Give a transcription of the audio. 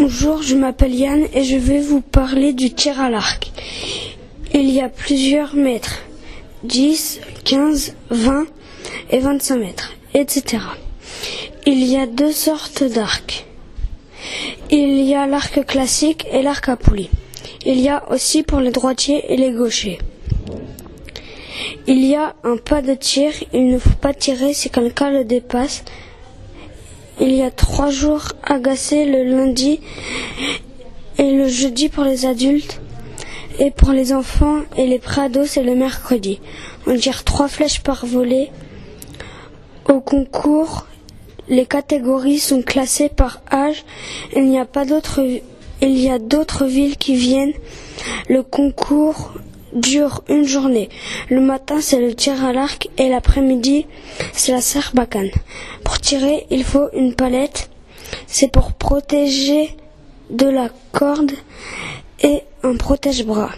Bonjour, je m'appelle Yann et je vais vous parler du tir à l'arc. Il y a plusieurs mètres, 10, 15, 20 et 25 mètres, etc. Il y a deux sortes d'arcs. Il y a l'arc classique et l'arc à poulie. Il y a aussi pour les droitiers et les gauchers. Il y a un pas de tir, il ne faut pas tirer si quelqu'un le dépasse. Il y a trois jours agacés le lundi et le jeudi pour les adultes. Et pour les enfants et les prados, c'est le mercredi. On tire trois flèches par volée. Au concours, les catégories sont classées par âge. Il y a d'autres villes qui viennent. Le concours dure une journée. Le matin, c'est le tir à l'arc et l'après-midi, c'est la sarbacane. Pour tirer, il faut une palette. C'est pour protéger de la corde et un protège-bras.